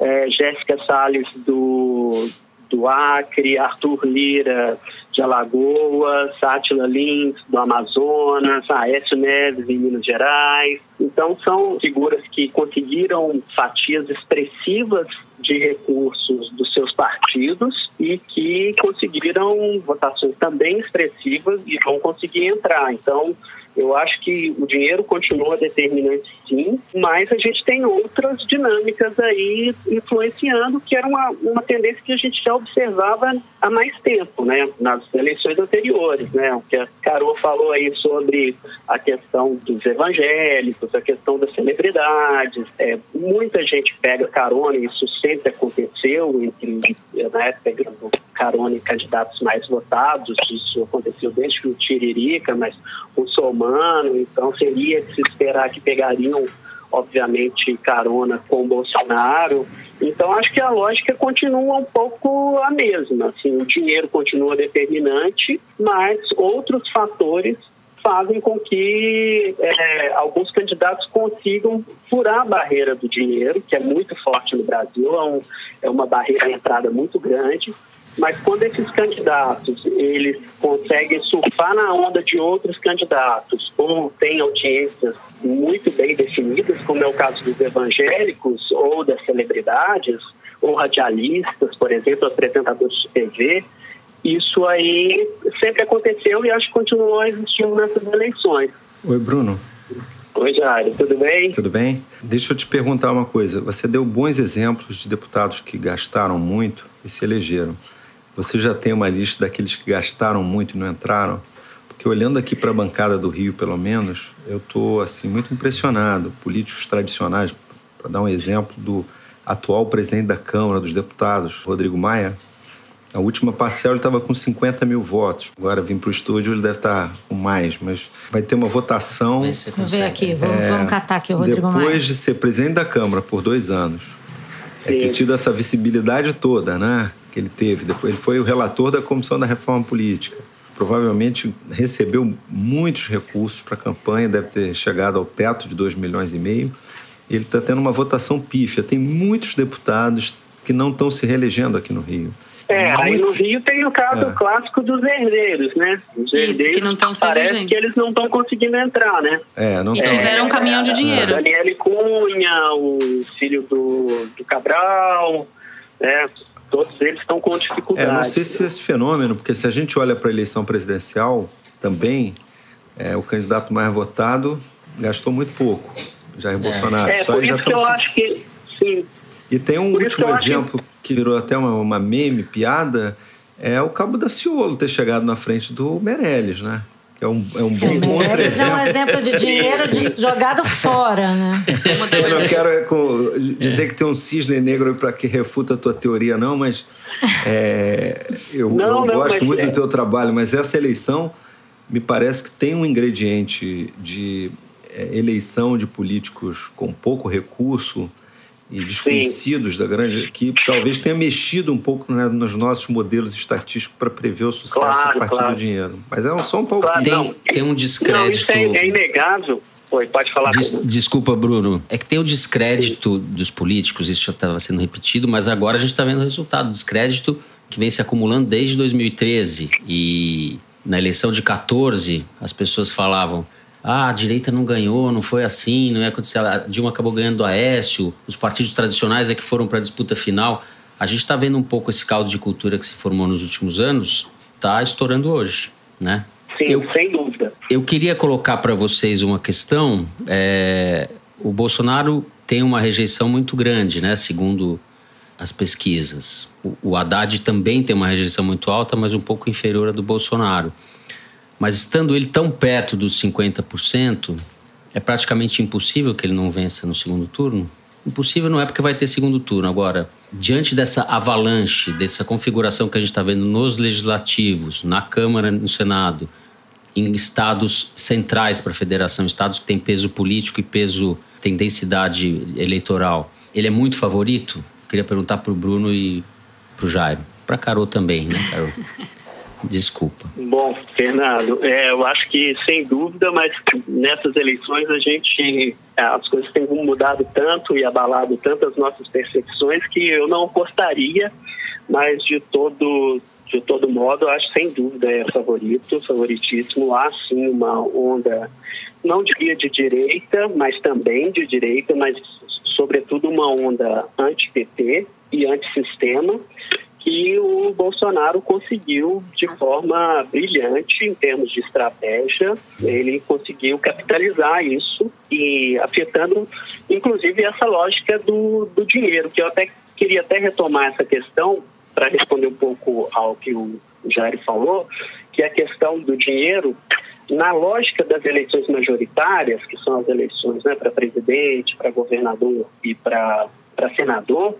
Speaker 5: é, Jéssica Salles, do, do Acre, Arthur Lira, de Alagoas, Sátila Lins, do Amazonas, Aécio Neves, em Minas Gerais. Então, são figuras que conseguiram fatias expressivas de recursos dos seus partidos e que conseguiram votações também expressivas e vão conseguir entrar. Então, eu acho que o dinheiro continua determinante sim, mas a gente tem outras dinâmicas aí influenciando, que era uma, uma tendência que a gente já observava há mais tempo, né, nas eleições anteriores, né, o que a Carol falou aí sobre a questão dos evangélicos, a questão das celebridades, é, muita gente pega carona, isso sempre aconteceu entre, na época, pegando carona em candidatos mais votados, isso aconteceu desde o Tiririca, mas o Somano, então seria de se esperar que pegariam, obviamente, carona com Bolsonaro. Então, acho que a lógica continua um pouco a mesma. Assim, o dinheiro continua determinante, mas outros fatores fazem com que é, alguns candidatos consigam furar a barreira do dinheiro, que é muito forte no Brasil, é, um, é uma barreira de entrada muito grande, mas quando esses candidatos eles conseguem surfar na onda de outros candidatos, ou têm audiências muito bem definidas, como é o caso dos evangélicos ou das celebridades, ou radialistas, por exemplo, apresentadores de TV, isso aí sempre aconteceu e acho que continuou existindo nessas eleições.
Speaker 4: Oi, Bruno.
Speaker 5: Oi, Jário, tudo bem?
Speaker 4: Tudo bem? Deixa eu te perguntar uma coisa. Você deu bons exemplos de deputados que gastaram muito e se elegeram. Você já tem uma lista daqueles que gastaram muito e não entraram? Porque olhando aqui para a bancada do Rio, pelo menos, eu estou assim muito impressionado. Políticos tradicionais, para dar um exemplo do atual presidente da Câmara dos Deputados, Rodrigo Maia, a última parcial ele estava com 50 mil votos. Agora vim para o estúdio, ele deve estar tá com mais, mas vai ter uma votação.
Speaker 1: Vamos ver aqui, vamos, é, vamos catar aqui o Rodrigo
Speaker 4: Depois
Speaker 1: Maia.
Speaker 4: de ser presidente da Câmara por dois anos, é ter tido essa visibilidade toda, né? Que ele teve. Depois ele foi o relator da Comissão da Reforma Política. Provavelmente recebeu muitos recursos para a campanha, deve ter chegado ao teto de 2 milhões e meio. Ele está tendo uma votação pífia. Tem muitos deputados que não estão se reelegendo aqui no Rio.
Speaker 5: É, Muito... aí no Rio tem o caso é. clássico dos herdeiros, né? Os herdeiros
Speaker 3: Isso, que não estão
Speaker 5: Parece que eles não estão conseguindo entrar, né?
Speaker 4: É, não
Speaker 3: e tiveram um caminhão de dinheiro.
Speaker 5: Daniele Cunha, o filho do, do Cabral, né? Todos eles estão com dificuldade.
Speaker 4: É, não sei se esse fenômeno, porque se a gente olha para a eleição presidencial, também é, o candidato mais votado gastou muito pouco. Jair é. Bolsonaro.
Speaker 5: É, Só por isso que eu acho que, sim,
Speaker 4: e tem um último exemplo que... que virou até uma, uma meme, piada, é o Cabo da Ciolo ter chegado na frente do Meirelles, né? É um, é um bom
Speaker 1: é, é um exemplo de dinheiro de, jogado fora, né?
Speaker 4: Eu não quero é, dizer que tem um cisne negro para que refuta a tua teoria, não, mas é, eu, não, eu não, gosto muito do teu trabalho, mas essa eleição me parece que tem um ingrediente de é, eleição de políticos com pouco recurso e desconhecidos Sim. da grande que talvez tenha mexido um pouco né, nos nossos modelos estatísticos para prever o sucesso claro, a partir claro. do dinheiro. Mas é só um palpite.
Speaker 2: Claro, tem, tem um descrédito. Não, isso
Speaker 5: é, é inegável. Oi, pode falar.
Speaker 2: Des, desculpa, Bruno. É que tem o descrédito Sim. dos políticos, isso já estava sendo repetido, mas agora a gente está vendo o resultado. O descrédito que vem se acumulando desde 2013. E na eleição de 14, as pessoas falavam ah, a direita não ganhou, não foi assim, não é acontecer. A Dilma acabou ganhando do Aécio, os partidos tradicionais é que foram para a disputa final. A gente está vendo um pouco esse caldo de cultura que se formou nos últimos anos, está estourando hoje, né?
Speaker 5: Sim, eu, sem dúvida.
Speaker 2: Eu queria colocar para vocês uma questão. É, o Bolsonaro tem uma rejeição muito grande, né? Segundo as pesquisas. O, o Haddad também tem uma rejeição muito alta, mas um pouco inferior à do Bolsonaro. Mas estando ele tão perto dos 50%, é praticamente impossível que ele não vença no segundo turno? Impossível não é porque vai ter segundo turno. Agora, diante dessa avalanche, dessa configuração que a gente está vendo nos legislativos, na Câmara, no Senado, em estados centrais para a federação, estados que têm peso político e peso, tem densidade eleitoral, ele é muito favorito? Queria perguntar para o Bruno e para o Jairo. Para Carol também, né, Carol? Desculpa.
Speaker 5: Bom, Fernando, é, eu acho que sem dúvida, mas nessas eleições a gente é, as coisas têm mudado tanto e abalado tanto as nossas percepções que eu não gostaria, mas de todo de todo modo, eu acho sem dúvida é favorito, favoritíssimo. Há sim uma onda, não diria de direita, mas também de direita, mas sobretudo uma onda anti-PT e anti-sistema que o Bolsonaro conseguiu de forma brilhante em termos de estratégia, ele conseguiu capitalizar isso e afetando inclusive essa lógica do, do dinheiro, que eu até queria até retomar essa questão para responder um pouco ao que o Jair falou, que é a questão do dinheiro. Na lógica das eleições majoritárias, que são as eleições né, para presidente, para governador e para senador,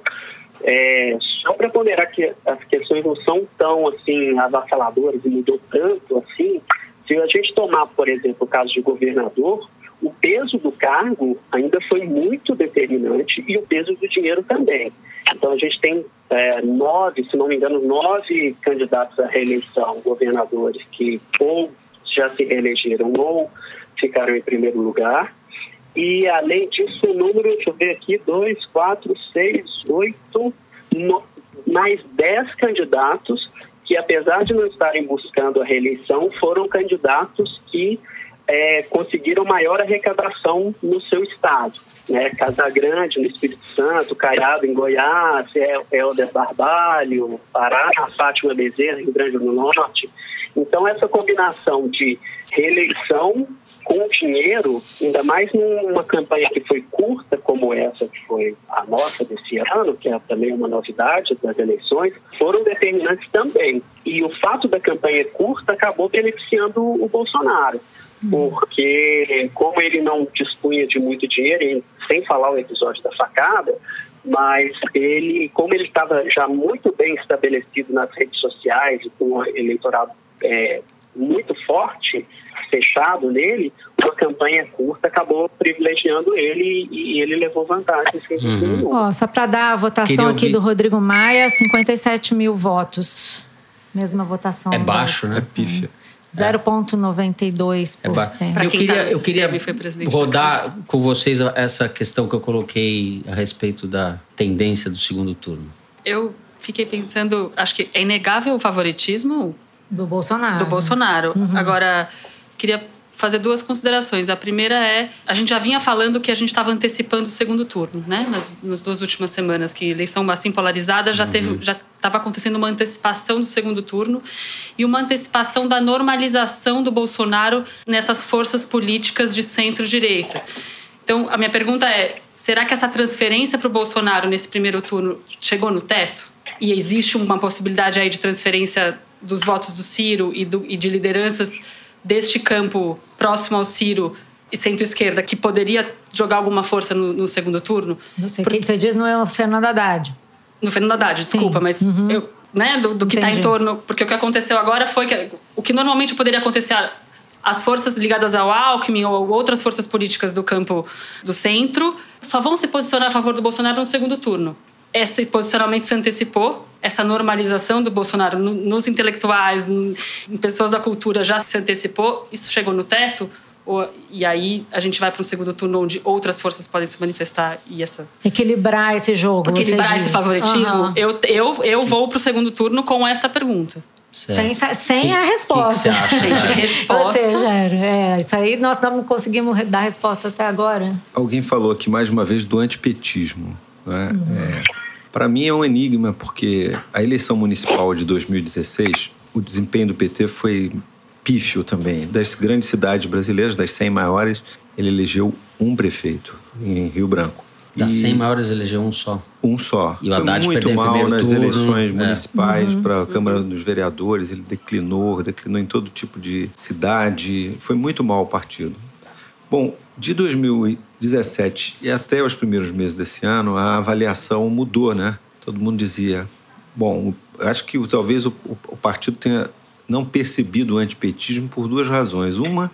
Speaker 5: é, só para ponderar que as questões não são tão assim avassaladoras e mudou tanto assim, se a gente tomar, por exemplo, o caso de governador, o peso do cargo ainda foi muito determinante e o peso do dinheiro também. Então a gente tem é, nove, se não me engano, nove candidatos à reeleição, governadores que ou já se reelegeram ou ficaram em primeiro lugar. E, além disso, o número, deixa eu ver aqui, dois, quatro, seis, oito, no, mais dez candidatos que, apesar de não estarem buscando a reeleição, foram candidatos que é, conseguiram maior arrecadação no seu estado. Né? Casagrande, no Espírito Santo, Caiado, em Goiás, Helder Barbalho, Pará, Fátima Bezerra, Rio Grande do Norte. Então, essa combinação de reeleição com dinheiro, ainda mais numa campanha que foi curta como essa que foi a nossa desse ano, que é também uma novidade das eleições, foram determinantes também. E o fato da campanha curta acabou beneficiando o Bolsonaro porque como ele não dispunha de muito dinheiro, sem falar o episódio da facada, mas ele, como ele estava já muito bem estabelecido nas redes sociais e com um eleitorado é, muito forte, fechado nele, uma campanha curta acabou privilegiando ele e ele levou vantagem.
Speaker 1: Uhum. Oh, só para dar a votação aqui do Rodrigo Maia, 57 mil votos. Mesma votação.
Speaker 2: É baixo, né?
Speaker 4: É pífia.
Speaker 1: 0,92%.
Speaker 2: É eu queria, tá eu queria rodar com vocês essa questão que eu coloquei a respeito da tendência do segundo turno.
Speaker 3: Eu fiquei pensando, acho que é inegável o favoritismo
Speaker 1: do Bolsonaro.
Speaker 3: Do Bolsonaro. Uhum. Agora, queria fazer duas considerações. A primeira é, a gente já vinha falando que a gente estava antecipando o segundo turno, né? Nas, nas, duas últimas semanas, que eleição assim polarizada já teve, uhum. já estava acontecendo uma antecipação do segundo turno e uma antecipação da normalização do Bolsonaro nessas forças políticas de centro-direita. Então, a minha pergunta é: será que essa transferência para o Bolsonaro nesse primeiro turno chegou no teto? E existe uma possibilidade aí de transferência dos votos do Ciro e, do, e de lideranças deste campo próximo ao Ciro e centro-esquerda que poderia jogar alguma força no, no segundo turno?
Speaker 1: Não sei, Por... quem você diz não é o Fernando Haddad.
Speaker 3: No Fernando Haddad, desculpa, Sim. mas uhum. eu, né, do, do que está em torno. Porque o que aconteceu agora foi que o que normalmente poderia acontecer as forças ligadas ao Alckmin ou outras forças políticas do campo do centro só vão se posicionar a favor do Bolsonaro no segundo turno. Esse posicionamento se antecipou essa normalização do Bolsonaro nos intelectuais, em pessoas da cultura já se antecipou, isso chegou no teto? E aí a gente vai para um segundo turno onde outras forças podem se manifestar e essa
Speaker 1: equilibrar esse jogo
Speaker 3: equilibrar esse favoritismo uhum. eu, eu, eu vou para o segundo turno com essa pergunta
Speaker 1: sem, sem que, a resposta.
Speaker 2: Que que
Speaker 1: Gente, resposta. Ou seja, é, isso aí nós não conseguimos dar resposta até agora.
Speaker 4: Alguém falou aqui mais uma vez do antipetismo. Né? Uhum. É, para mim é um enigma, porque a eleição municipal de 2016, o desempenho do PT foi pífio também. Das grandes cidades brasileiras, das 100 maiores, ele elegeu um prefeito em Rio Branco.
Speaker 2: Das 100 maiores elegeu um só.
Speaker 4: Um só. E o Haddad foi muito mal nas turno, eleições é. municipais uhum, para a Câmara uhum. dos Vereadores. Ele declinou, declinou em todo tipo de cidade. Foi muito mal o partido. Bom, de 2017 e até os primeiros meses desse ano, a avaliação mudou, né? Todo mundo dizia, bom, acho que talvez o, o partido tenha não percebido o antipetismo por duas razões. Uma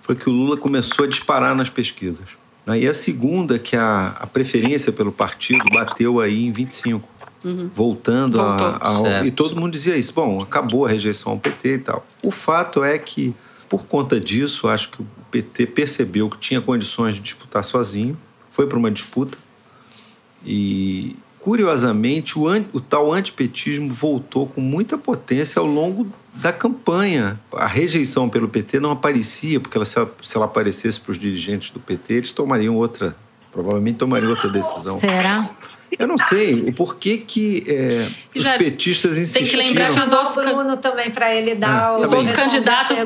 Speaker 4: foi que o Lula começou a disparar nas pesquisas. Né? E a segunda, que a, a preferência pelo partido bateu aí em 25. Uhum. Voltando a, a, E todo mundo dizia isso. Bom, acabou a rejeição ao PT e tal. O fato é que, por conta disso, acho que o PT percebeu que tinha condições de disputar sozinho, foi para uma disputa e, curiosamente, o, o tal antipetismo voltou com muita potência ao longo da campanha. A rejeição pelo PT não aparecia, porque ela, se, ela, se ela aparecesse para os dirigentes do PT, eles tomariam outra, provavelmente tomariam outra decisão.
Speaker 1: Será?
Speaker 4: Eu não sei o porquê que é, os petistas insistiram.
Speaker 3: Tem que lembrar que os outros
Speaker 1: Bruno também para ele dar
Speaker 3: é, os outros candidatos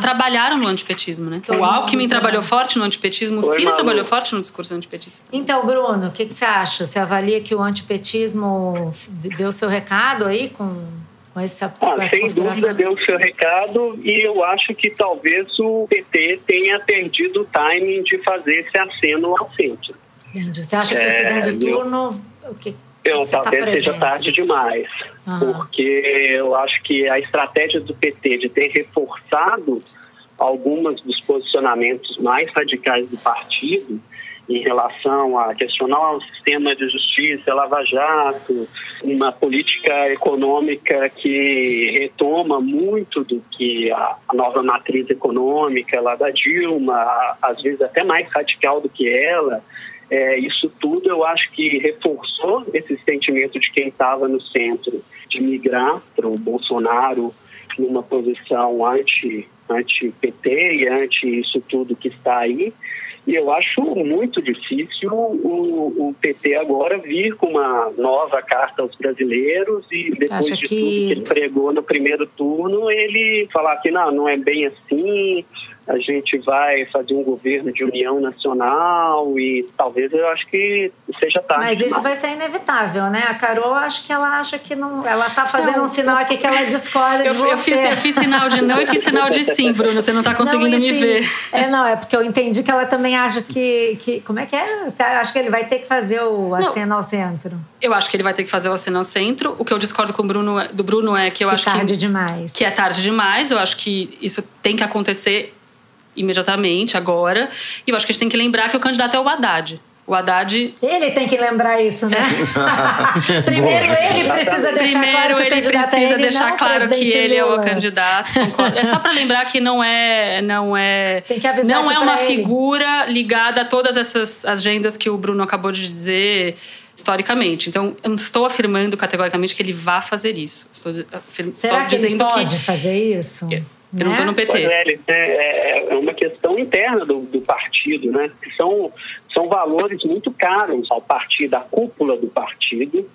Speaker 3: trabalharam no antipetismo, né? o Alckmin trabalhou forte no antipetismo, o Ciro trabalhou forte no discurso antipetista.
Speaker 1: Então, Bruno, o que, que você acha? Você avalia que o antipetismo deu seu recado aí com com essa,
Speaker 5: ah, sem dúvida deu o seu recado e eu acho que talvez o PT tenha perdido o timing de fazer esse aceno ao centro.
Speaker 1: Entendi. Você acha que é, o segundo turno. O que,
Speaker 5: eu, tá talvez tá seja tarde demais, uhum. porque eu acho que a estratégia do PT de ter reforçado algumas dos posicionamentos mais radicais do partido em relação a questionar o sistema de justiça, Lava Jato, uma política econômica que retoma muito do que a, nova matriz econômica lá da Dilma, às vezes até mais radical do que ela, é, isso tudo eu acho que reforçou esse sentimento de quem estava no centro de migrar para o Bolsonaro numa posição anti, anti-PT e anti isso tudo que está aí. E eu acho muito difícil o, o, PT agora vir com uma nova carta aos brasileiros e depois de que... tudo que ele pregou no primeiro turno, ele falar que não, não é bem assim, a gente vai fazer um governo de união nacional e talvez eu acho que seja tarde.
Speaker 1: Mas isso vai ser inevitável, né? A Carol, acho que ela acha que não. Ela tá fazendo não, um sinal aqui que ela discorda
Speaker 3: eu,
Speaker 1: de você.
Speaker 3: Eu fiz, eu fiz sinal de não e fiz sinal de sim, Bruno. Você não tá conseguindo não, me sim. ver.
Speaker 1: É, não, é porque eu entendi que ela também acha que. que como é que é? Você acha que ele vai ter que fazer o aceno ao centro?
Speaker 3: Eu acho que ele vai ter que fazer o aceno ao centro. O que eu discordo com o Bruno, do Bruno é que eu
Speaker 1: que
Speaker 3: acho
Speaker 1: tarde
Speaker 3: que.
Speaker 1: tarde demais.
Speaker 3: Que é tarde demais. Eu acho que isso tem que acontecer imediatamente, agora. E eu acho que a gente tem que lembrar que o candidato é o Haddad. O Haddad.
Speaker 1: Ele tem que lembrar isso, né? Primeiro ele precisa deixar
Speaker 3: Primeiro
Speaker 1: claro que
Speaker 3: ele precisa
Speaker 1: ele,
Speaker 3: deixar claro que ele
Speaker 1: Lula.
Speaker 3: é o candidato. Concordo. É só para lembrar que não é, não é,
Speaker 1: tem que avisar
Speaker 3: não é uma
Speaker 1: ele.
Speaker 3: figura ligada a todas essas agendas que o Bruno acabou de dizer historicamente. Então, eu não estou afirmando categoricamente que ele vá fazer isso. Estou
Speaker 1: Será
Speaker 3: só
Speaker 1: que
Speaker 3: dizendo
Speaker 1: ele pode
Speaker 3: que
Speaker 1: fazer isso?
Speaker 3: Eu não estou no PT.
Speaker 5: Pois é, é, é uma questão interna do, do partido, né? São, são valores muito caros ao partido, à cúpula do partido,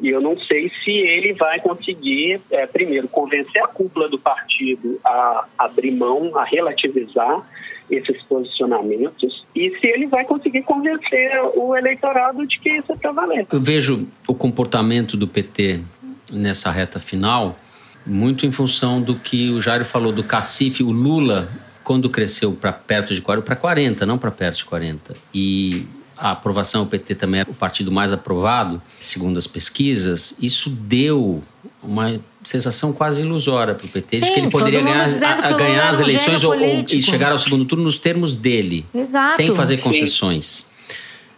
Speaker 5: e eu não sei se ele vai conseguir, é, primeiro, convencer a cúpula do partido a abrir mão, a relativizar esses posicionamentos e se ele vai conseguir convencer o eleitorado de que isso é para valer.
Speaker 2: Eu vejo o comportamento do PT nessa reta final muito em função do que o Jairo falou do cacife, o Lula, quando cresceu para perto de 40, para 40, não para perto de 40. E a aprovação, o PT também era o partido mais aprovado, segundo as pesquisas, isso deu uma sensação quase ilusória para o PT
Speaker 1: Sim,
Speaker 2: de que ele poderia ganhar, a, ganhar as eleições ou, ou, e chegar ao segundo turno nos termos dele,
Speaker 1: Exato.
Speaker 2: sem fazer concessões.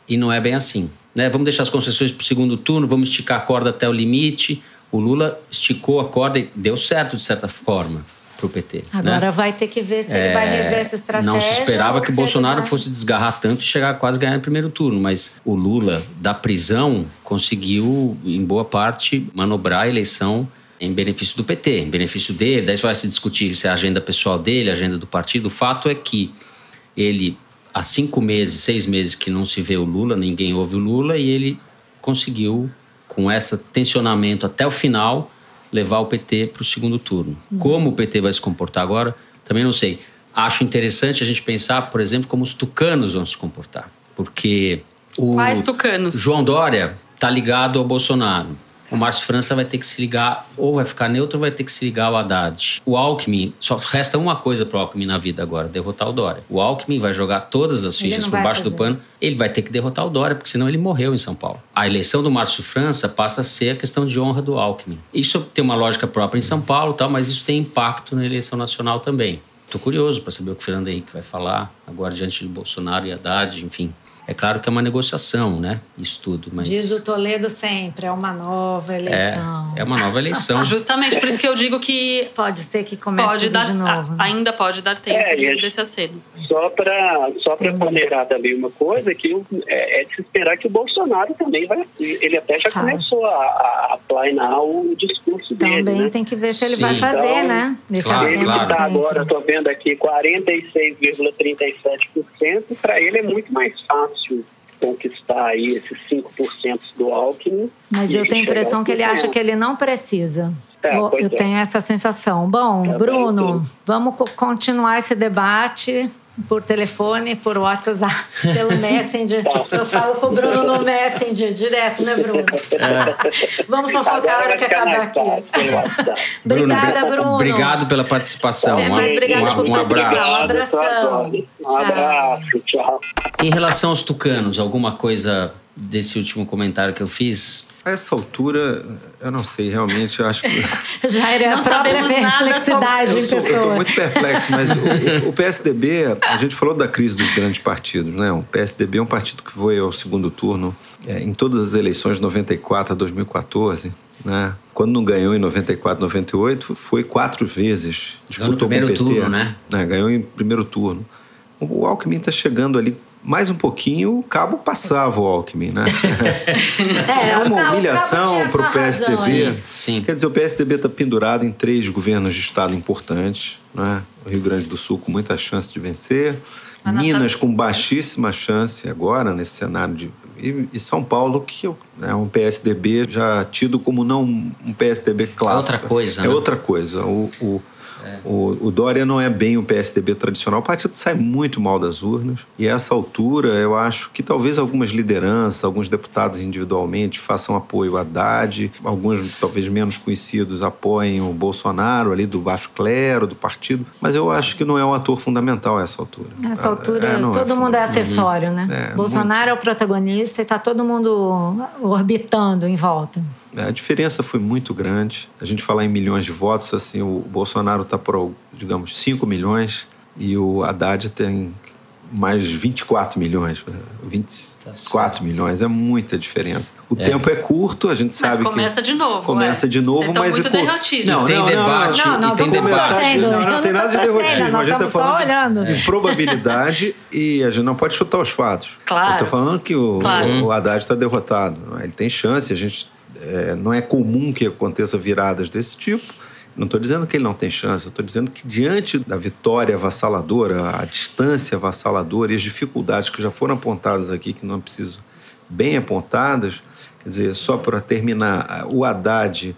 Speaker 2: E não é bem assim. Né? Vamos deixar as concessões para o segundo turno, vamos esticar a corda até o limite o Lula esticou a corda e deu certo, de certa forma, para o PT.
Speaker 1: Agora
Speaker 2: né?
Speaker 1: vai ter que ver se é, ele vai rever essa estratégia.
Speaker 2: Não se esperava que o Bolsonaro
Speaker 1: vai...
Speaker 2: fosse desgarrar tanto e chegar a quase ganhar no primeiro turno, mas o Lula, da prisão, conseguiu, em boa parte, manobrar a eleição em benefício do PT, em benefício dele. Daí vai se discutir se é a agenda pessoal dele, a agenda do partido. O fato é que ele, há cinco meses, seis meses que não se vê o Lula, ninguém ouve o Lula, e ele conseguiu com esse tensionamento até o final, levar o PT para o segundo turno. Uhum. Como o PT vai se comportar agora, também não sei. Acho interessante a gente pensar, por exemplo, como os tucanos vão se comportar. Porque o
Speaker 3: Quais tucanos?
Speaker 2: João Dória está ligado ao Bolsonaro o Márcio França vai ter que se ligar, ou vai ficar neutro, ou vai ter que se ligar ao Haddad. O Alckmin, só resta uma coisa para o Alckmin na vida agora: derrotar o Dória. O Alckmin vai jogar todas as fichas por baixo do pano, ele vai ter que derrotar o Dória, porque senão ele morreu em São Paulo. A eleição do Márcio França passa a ser a questão de honra do Alckmin. Isso tem uma lógica própria em São Paulo, tal, mas isso tem impacto na eleição nacional também. Estou curioso para saber o que o Fernando Henrique vai falar agora diante de Bolsonaro e Haddad, enfim. É claro que é uma negociação, né? Isso tudo, mas...
Speaker 1: Diz o Toledo sempre, é uma nova eleição.
Speaker 2: É, é uma nova eleição.
Speaker 3: Justamente, por isso que eu digo que...
Speaker 1: Pode ser que comece pode
Speaker 3: dar,
Speaker 1: de novo.
Speaker 3: Né? Ainda pode dar tempo é, de, desse aceno.
Speaker 5: Só para só ponderar também uma coisa, que é, é, de se esperar que o Bolsonaro também vai... Ele até já Faz. começou a, a plainar o discurso
Speaker 1: também
Speaker 5: dele,
Speaker 1: né? tem que ver se ele Sim. vai fazer,
Speaker 5: então,
Speaker 1: né?
Speaker 5: Nesse claro, ele está agora, estou vendo aqui, 46,37%. Para ele é muito mais fácil fácil conquistar aí esses 5% do Alckmin.
Speaker 1: Mas eu tenho a impressão que ele acha que ele não precisa. É, eu é. tenho essa sensação. Bom, é Bruno, vamos continuar esse debate por telefone, por WhatsApp, pelo Messenger. Eu falo com o Bruno no Messenger, direto, né, Bruno? É. Vamos fofocar a hora que acabar aqui. obrigada, Bruno.
Speaker 2: Obrigado pela participação.
Speaker 1: É, mas obrigada um, por
Speaker 2: um abraço.
Speaker 1: Um abração.
Speaker 5: Um abraço, tchau.
Speaker 2: Em relação aos tucanos, alguma coisa desse último comentário que eu fiz?
Speaker 4: A essa altura, eu não sei, realmente, eu acho que.
Speaker 1: Já era não a própria perplexidade em pessoa.
Speaker 4: Eu estou muito perplexo, mas o, o, PSDB, a gente falou da crise dos grandes partidos, né? O PSDB é um partido que foi ao segundo turno é, em todas as eleições de 94 a 2014. Né? Quando não ganhou em 94, 98, foi quatro vezes.
Speaker 2: Disputou ganhou no primeiro
Speaker 4: PT,
Speaker 2: turno, né?
Speaker 4: né? Ganhou em primeiro turno. O Alckmin está chegando ali mais um pouquinho, o cabo passava o Alckmin, né?
Speaker 1: É,
Speaker 4: É uma humilhação para o PSDB.
Speaker 2: Sim.
Speaker 4: Quer dizer, o PSDB está pendurado em três governos de Estado importantes. Né? O Rio Grande do Sul com muita chance de vencer.
Speaker 3: A nossa-
Speaker 4: Minas com baixíssima chance agora, nesse cenário de. E, e São Paulo, que é um PSDB já tido como não um PSDB clássico.
Speaker 2: outra coisa,
Speaker 4: É
Speaker 2: né?
Speaker 4: outra coisa. O, o, o, o Dória não é bem o PSDB tradicional. O partido sai muito mal das urnas. E a essa altura, eu acho que talvez algumas lideranças, alguns deputados individualmente façam apoio a Haddad, alguns talvez menos conhecidos apoiem o Bolsonaro ali do baixo clero, do partido. Mas eu acho que não é um ator fundamental a essa altura.
Speaker 1: Nessa altura,
Speaker 4: É, não
Speaker 1: todo mundo é acessório, né?
Speaker 4: É,
Speaker 1: Bolsonaro é o protagonista e tá todo mundo orbitando em volta.
Speaker 4: É, A diferença foi muito grande. A gente falar em milhões de votos, assim, o Bolsonaro está por, digamos, 5 milhões e o Haddad tem mais 24 milhões, 24
Speaker 2: certo.
Speaker 4: milhões, é muita diferença. O tempo é curto, a gente
Speaker 3: Mas
Speaker 4: sabe
Speaker 3: começa
Speaker 4: que
Speaker 3: de novo,
Speaker 4: começa
Speaker 3: ué.
Speaker 4: de novo,
Speaker 3: Vocês estão
Speaker 4: mas
Speaker 3: muito
Speaker 4: e co-
Speaker 3: derrotistas.
Speaker 4: Não,
Speaker 2: Tem
Speaker 4: não, não,
Speaker 2: debate.
Speaker 1: Não, não,
Speaker 2: tem debate.
Speaker 1: torcendo.
Speaker 4: Não, não
Speaker 1: não
Speaker 4: tem nada de
Speaker 1: torcendo,
Speaker 4: derrotismo.
Speaker 1: nós
Speaker 4: A gente está falando
Speaker 1: olhando.
Speaker 4: de probabilidade e a gente não pode chutar os fatos.
Speaker 3: Claro.
Speaker 4: Eu estou falando que o,
Speaker 3: Claro.
Speaker 4: o Haddad está derrotado. Ele tem chance, a gente é, não é comum que aconteça viradas desse tipo. Não estou dizendo que ele não tem chance, estou dizendo que diante da vitória avassaladora, a distância avassaladora e as dificuldades que já foram apontadas aqui, que não preciso bem apontadas, quer dizer, só para terminar, o Haddad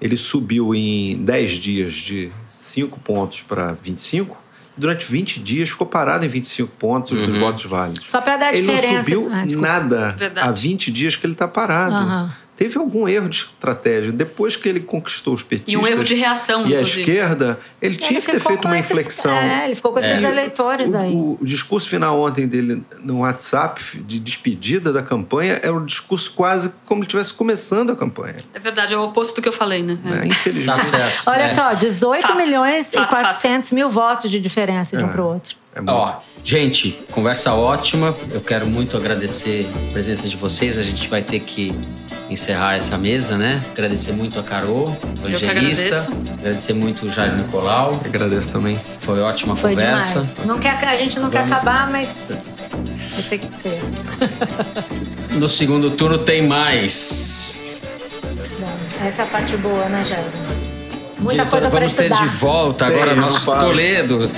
Speaker 4: ele subiu em 10 dias de 5 pontos para 25, durante 20 dias ficou parado em 25 pontos dos votos válidos.
Speaker 1: Só para dar
Speaker 4: ele não
Speaker 1: diferença.
Speaker 4: subiu
Speaker 1: Ah,
Speaker 4: nada
Speaker 3: Verdade.
Speaker 4: há 20 dias que ele está parado.
Speaker 1: Aham.
Speaker 4: Teve algum erro de estratégia. Depois que ele conquistou os petistas
Speaker 3: E um erro de reação,
Speaker 4: e a esquerda, ele tinha
Speaker 1: Ele
Speaker 4: que ter feito uma
Speaker 1: esses-
Speaker 4: inflexão.
Speaker 1: É, ele ficou com esses
Speaker 4: E
Speaker 1: eleitores
Speaker 4: o,
Speaker 1: aí.
Speaker 4: O, o discurso final ontem dele no WhatsApp de despedida da campanha era um discurso quase como ele estivesse começando a campanha.
Speaker 3: É verdade, é o oposto do que eu falei, né? É.
Speaker 4: Infelizmente.
Speaker 2: Tá certo.
Speaker 1: Olha
Speaker 2: É.
Speaker 1: só, 18
Speaker 3: Fato.
Speaker 1: milhões e
Speaker 3: Fato,
Speaker 1: 400 mil votos de diferença de um
Speaker 4: É.
Speaker 1: para o outro.
Speaker 4: É muito.
Speaker 2: Ó, gente, conversa ótima. Eu quero muito agradecer a presença de vocês. A gente vai ter que encerrar essa mesa, né? Agradecer muito a Carol, evangelista.
Speaker 3: agradeço.
Speaker 2: Agradecer muito o Jair Nicolau.
Speaker 4: Agradeço também.
Speaker 2: Foi ótima
Speaker 1: Foi
Speaker 2: conversa.
Speaker 1: demais. Não quer, a gente não quer
Speaker 2: Vamos.
Speaker 1: acabar, mas vai ter que ser.
Speaker 2: No segundo turno tem mais.
Speaker 1: Bom, essa é a parte boa, né, Jair? Muita
Speaker 2: Diretora,
Speaker 1: coisa para
Speaker 2: vamos ter
Speaker 1: estudar.
Speaker 2: de volta
Speaker 4: Tem,
Speaker 2: agora nosso. Toledo.